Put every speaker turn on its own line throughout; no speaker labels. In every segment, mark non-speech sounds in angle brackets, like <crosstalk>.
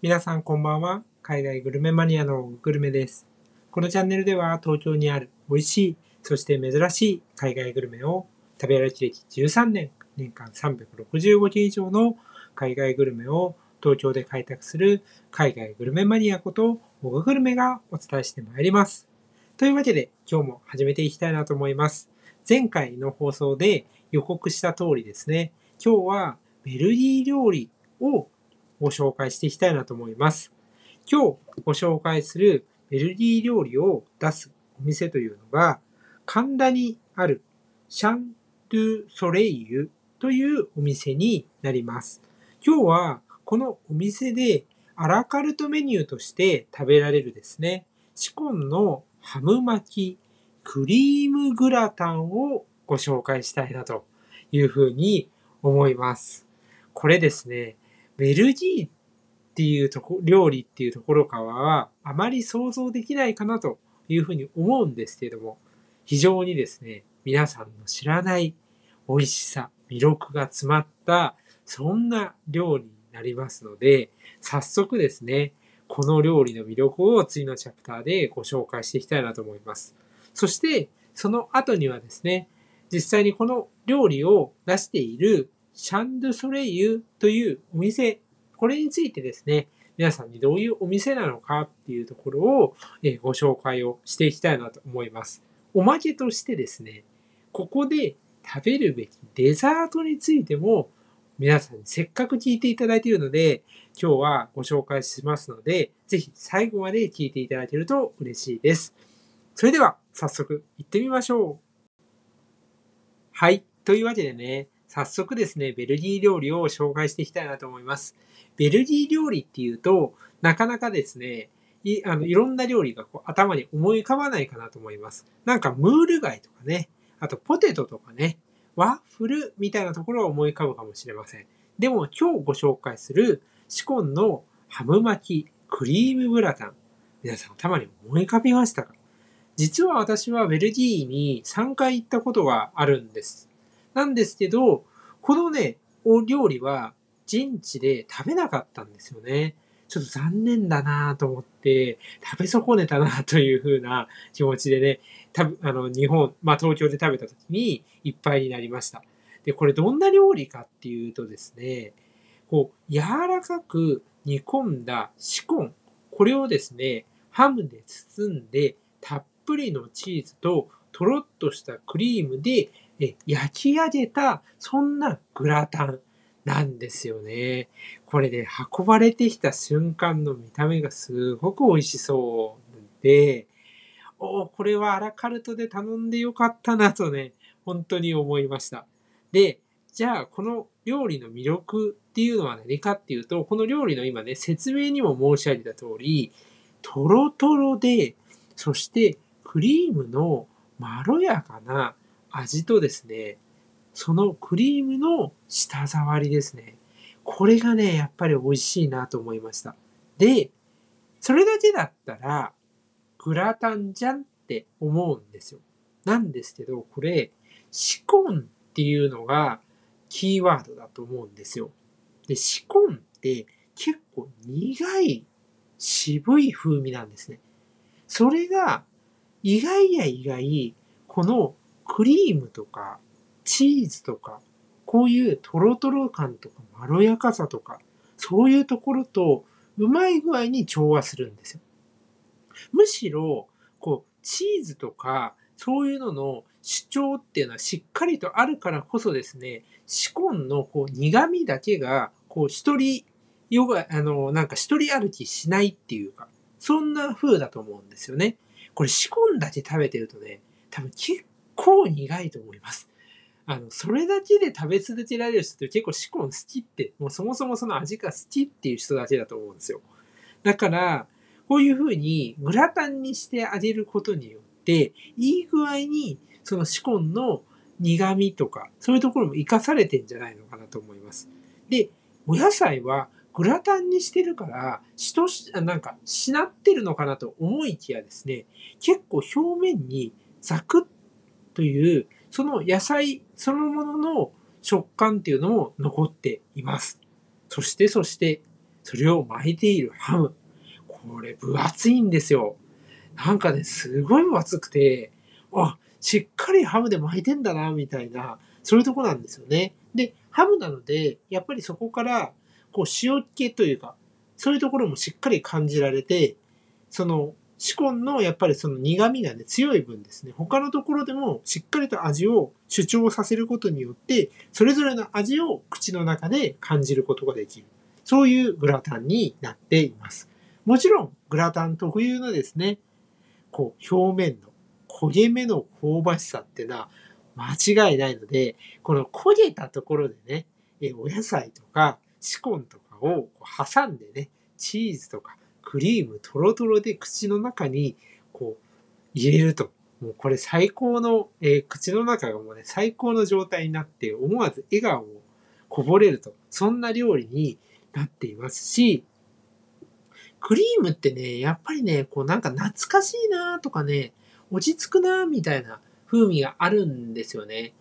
皆さんこんばんは。海外グルメマニアのグルメです。このチャンネルでは東京にある美味しい、そして珍しい海外グルメを食べ歩き歴13年、年間365件以上の海外グルメを東京で開拓する海外グルメマニアことオググルメがお伝えしてまいります。というわけで今日も始めていきたいなと思います。前回の放送で予告した通りですね、今日はベルギー料理をご紹介していきたいなと思います。今日ご紹介するベルギー料理を出すお店というのが、神田にあるシャンドゥソレイユというお店になります。今日はこのお店でアラカルトメニューとして食べられるですね、シコンのハム巻き、クリームグラタンをご紹介したいなというふうに思います。これですね、ベルギーっていうとこ、料理っていうところからは、あまり想像できないかなというふうに思うんですけれども、非常にですね、皆さんの知らない美味しさ、魅力が詰まった、そんな料理になりますので、早速ですね、この料理の魅力を次のチャプターでご紹介していきたいなと思います。そして、その後にはですね、実際にこの料理を出しているシャンドゥソレイユというお店、これについてですね、皆さんにどういうお店なのかっていうところをえご紹介をしていきたいなと思います。おまけとしてですね、ここで食べるべきデザートについても皆さんにせっかく聞いていただいているので、今日はご紹介しますので、ぜひ最後まで聞いていただけると嬉しいです。それでは早速行ってみましょう。はい。というわけでね、早速ですね、ベルギー料理を紹介していきたいなと思います。ベルギー料理っていうと、なかなかですね、いあのいろんな料理がこう頭に思い浮かばないかなと思います。なんかムール貝とかね、あとポテトとかね、ワッフルみたいなところは思い浮かぶかもしれません。でも今日ご紹介するシコンのハム巻きクリームグラタン。皆さん頭に思い浮かびましたか？実は私はベルギーに3回行ったことがあるんです。なんですけど、このね、お料理は現地で食べなかったんですよね。ちょっと残念だなと思って、食べ損ねたなという風な <laughs> 気持ちでね、たぶあの、日本、まあ東京で食べた時にいっぱいになりました。で、これどんな料理かっていうとですね、こう、柔らかく煮込んだシコン、これをですね、ハムで包んで、たっぷりのチーズととろっとしたクリームでえ焼き上げた、そんなグラタンなんですよね。これね、運ばれてきた瞬間の見た目がすごく美味しそうで、おーこれはアラカルトで頼んでよかったなとね、本当に思いました。で、じゃあ、この料理の魅力っていうのは何かっていうと、この料理の今ね、説明にも申し上げた通り、とろとろで、そしてクリームのまろやかな味とですね、そのクリームの舌触りですね。これがね、やっぱり美味しいなと思いました。で、それだけだったら、グラタンじゃんって思うんですよ。なんですけど、これ、シコンっていうのがキーワードだと思うんですよ。で、シコンって結構苦い、渋い風味なんですね。それが、意外や意外、このクリームとかチーズとか、こういうトロトロ感とかまろやかさとか、そういうところとうまい具合に調和するんですよ。むしろ、こう、チーズとか、そういうのの主張っていうのはしっかりとあるからこそですね、シコンのこう苦味だけが、こう一人、よが、あの、なんか一人歩きしないっていうか、そんな風だと思うんですよね。これシコンだけ食べてるとね、多分結構苦いと思います。あの、それだけで食べ続けられる人って結構シコン好きって、もうそもそもその味が好きっていう人だけだと思うんですよ。だから、こういう風にグラタンにしてあげることによって、いい具合にそのシコンの苦味とか、そういうところも活かされてんじゃないのかなと思います。で、お野菜はグラタンにしてるから、しとし、なんか、しなってるのかなと思いきやですね、結構表面にザクッという、その野菜そのものの食感っていうのも残っています。そして、そして、それを巻いているハム。これ分厚いんですよ。なんかね、すごい分厚くて、あ、しっかりハムで巻いてんだな、みたいな、そういうとこなんですよね。で、ハムなので、やっぱりそこから、こう、塩気というか、そういうところもしっかり感じられて、その、シコンのやっぱりその苦味がね、強い分ですね、他のところでもしっかりと味を主張させることによって、それぞれの味を口の中で感じることができる。そういうグラタンになっています。もちろん、グラタン特有のですね、こう、表面の焦げ目の香ばしさっていうのは間違いないので、この焦げたところでね、お野菜とかシコンとかを挟んでね、チーズとかクリームトロトロで口の中にこう入れると、もうこれ最高の、えー、口の中がもうね、最高の状態になって思わず笑顔をこぼれると、そんな料理になっていますし、クリームってね、やっぱりね、こうなんか懐かしいなとかね、落ち着くなみたいな風味があるんですよね。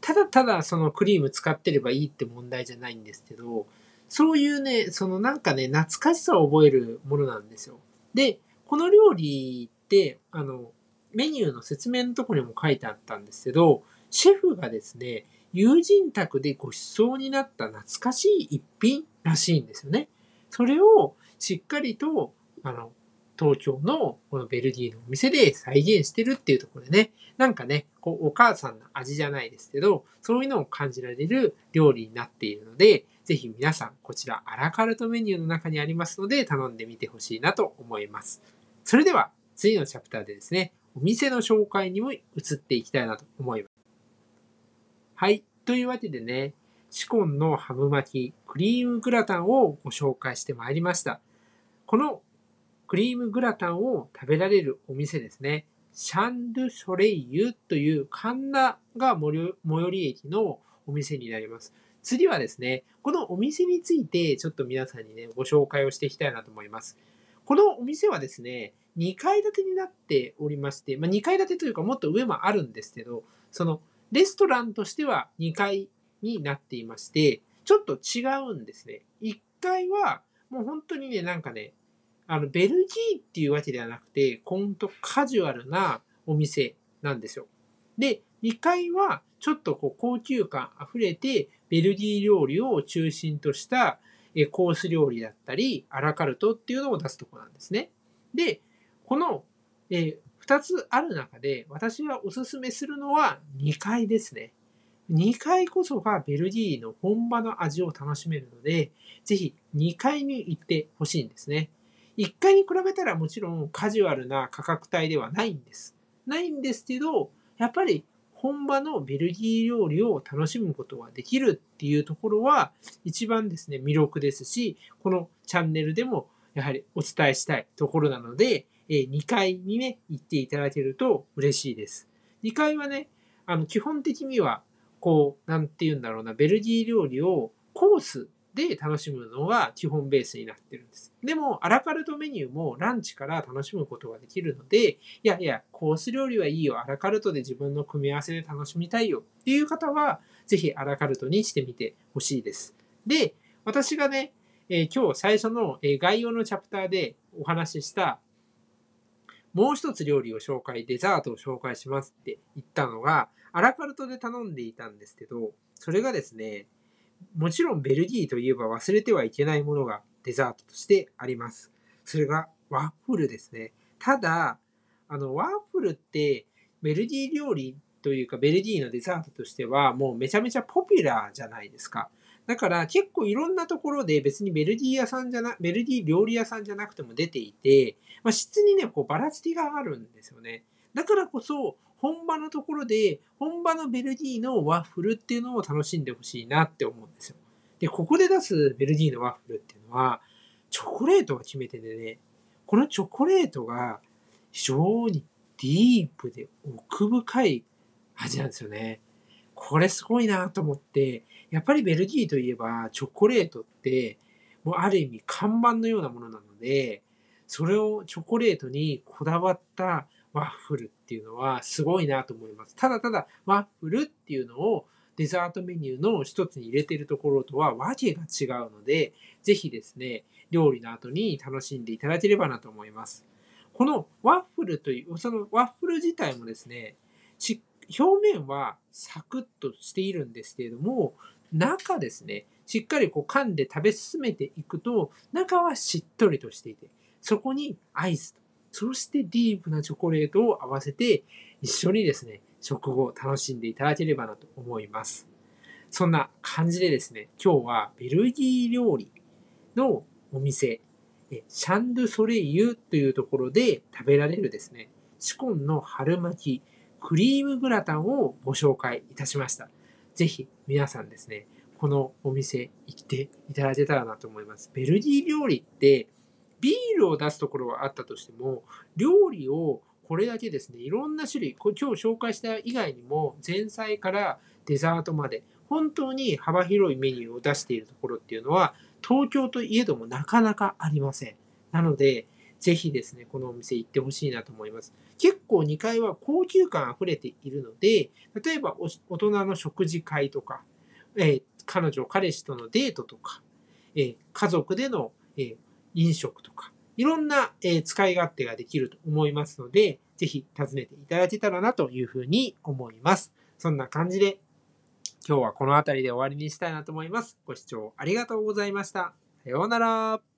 ただただそのクリーム使ってればいいって問題じゃないんですけど、そういうね、そのなんかね、懐かしさを覚えるものなんですよ。で、この料理って、あの、メニューの説明のところにも書いてあったんですけど、シェフがですね、友人宅でご馳走になった懐かしい一品らしいんですよね。それをしっかりと、あの、東京のこのベルギーのお店で再現してるっていうところでね、なんかね、こうお母さんの味じゃないですけど、そういうのを感じられる料理になっているので、ぜひ皆さん、こちらアラカルトメニューの中にありますので、頼んでみてほしいなと思います。それでは、次のチャプターでですね、お店の紹介にも移っていきたいなと思います。はい。というわけでね、シコンのハム巻き、クリームグラタンをご紹介してまいりました。このクリームグラタンを食べられるお店ですね。シャンドゥ・ソレイユという神田が最寄り駅のお店になります。次はですね、このお店についてちょっと皆さんにね、ご紹介をしていきたいなと思います。このお店はですね、2階建てになっておりまして、まあ、2階建てというかもっと上もあるんですけど、そのレストランとしては2階になっていまして、ちょっと違うんですね。1階はもう本当にね、なんかね、あの、ベルギーっていうわけではなくて、ほんとカジュアルなお店なんですよ。で、2階はちょっとこう高級感あふれて、ベルギー料理を中心としたコース料理だったり、アラカルトっていうのを出すとこなんですね。で、この、2つある中で、私がおすすめするのは2階ですね。2階こそがベルギーの本場の味を楽しめるので、ぜひ2階に行ってほしいんですね。1階に比べたらもちろんカジュアルな価格帯ではないんです。ないんですけど、やっぱり本場のベルギー料理を楽しむことができるっていうところは一番ですね、魅力ですし、このチャンネルでもやはりお伝えしたいところなので、2階にね、行っていただけると嬉しいです。2階はね、あの、基本的には、こう、なんて言うんだろうな、ベルギー料理をコースで楽しむのが基本ベースになってるんです。でも、アラカルトメニューもランチから楽しむことができるので、いやいや、コース料理はいいよ。アラカルトで自分の組み合わせで楽しみたいよっていう方は、ぜひアラカルトにしてみてほしいです。で、私がね、えー、今日最初の、え概要のチャプターでお話しした、もう一つ料理を紹介、デザートを紹介しますって言ったのが、アラカルトで頼んでいたんですけど、それがですね、もちろんベルギーといえば忘れてはいけないものがデザートとしてあります。それがワッフルですね。ただ、あの、ワッフルってベルギー料理というかベルギーのデザートとしてはもうめちゃめちゃポピュラーじゃないですか。だから結構いろんなところで別にベルギー屋さんじゃな、ベルギー料理屋さんじゃなくても出ていて、まあ、質にね、こうばらつきがあるんですよね。だからこそ、本場のところで、本場のベルギーのワッフルっていうのを楽しんでほしいなって思うんですよ。で、ここで出すベルギーのワッフルっていうのは、チョコレートが決め手でね、このチョコレートが非常にディープで奥深い味なんですよね。これすごいなと思って、やっぱりベルギーといえばチョコレートって、もうある意味看板のようなものなので、それをチョコレートにこだわったワッフルっていうのはすごいなと思います。ただただワッフルっていうのをデザートメニューの一つに入れてるところとはわけが違うので、ぜひですね、料理の後に楽しんでいただければなと思います。このワッフルという、そのワッフル自体もですね、表面はサクッとしているんですけれども、中ですね、しっかりこう噛んで食べ進めていくと、中はしっとりとしていて、そこにアイスと、そしてディープなチョコレートを合わせて、一緒にですね、食後を楽しんでいただければなと思います。そんな感じでですね、今日はベルギー料理のお店、シャンドゥソレイユというところで食べられるですね、シコンの春巻き、クリームグラタンをご紹介いたしました。ぜひ皆さんですね、このお店行っていただけたらなと思います。ベルギー料理ってビールを出すところはあったとしても、料理をこれだけですね、いろんな種類、今日紹介した以外にも、前菜からデザートまで、本当に幅広いメニューを出しているところっていうのは、東京といえどもなかなかありません。なので、ぜひですね、このお店行ってほしいなと思います。結構2階は高級感溢れているので、例えば大人の食事会とか、えー、彼女、彼氏とのデートとか、えー、家族での、えー、飲食とか、いろんな、え使い勝手ができると思いますので、ぜひ訪ねていただけたらなというふうに思います。そんな感じで、今日はこの辺りで終わりにしたいなと思います。ご視聴ありがとうございました。さようなら。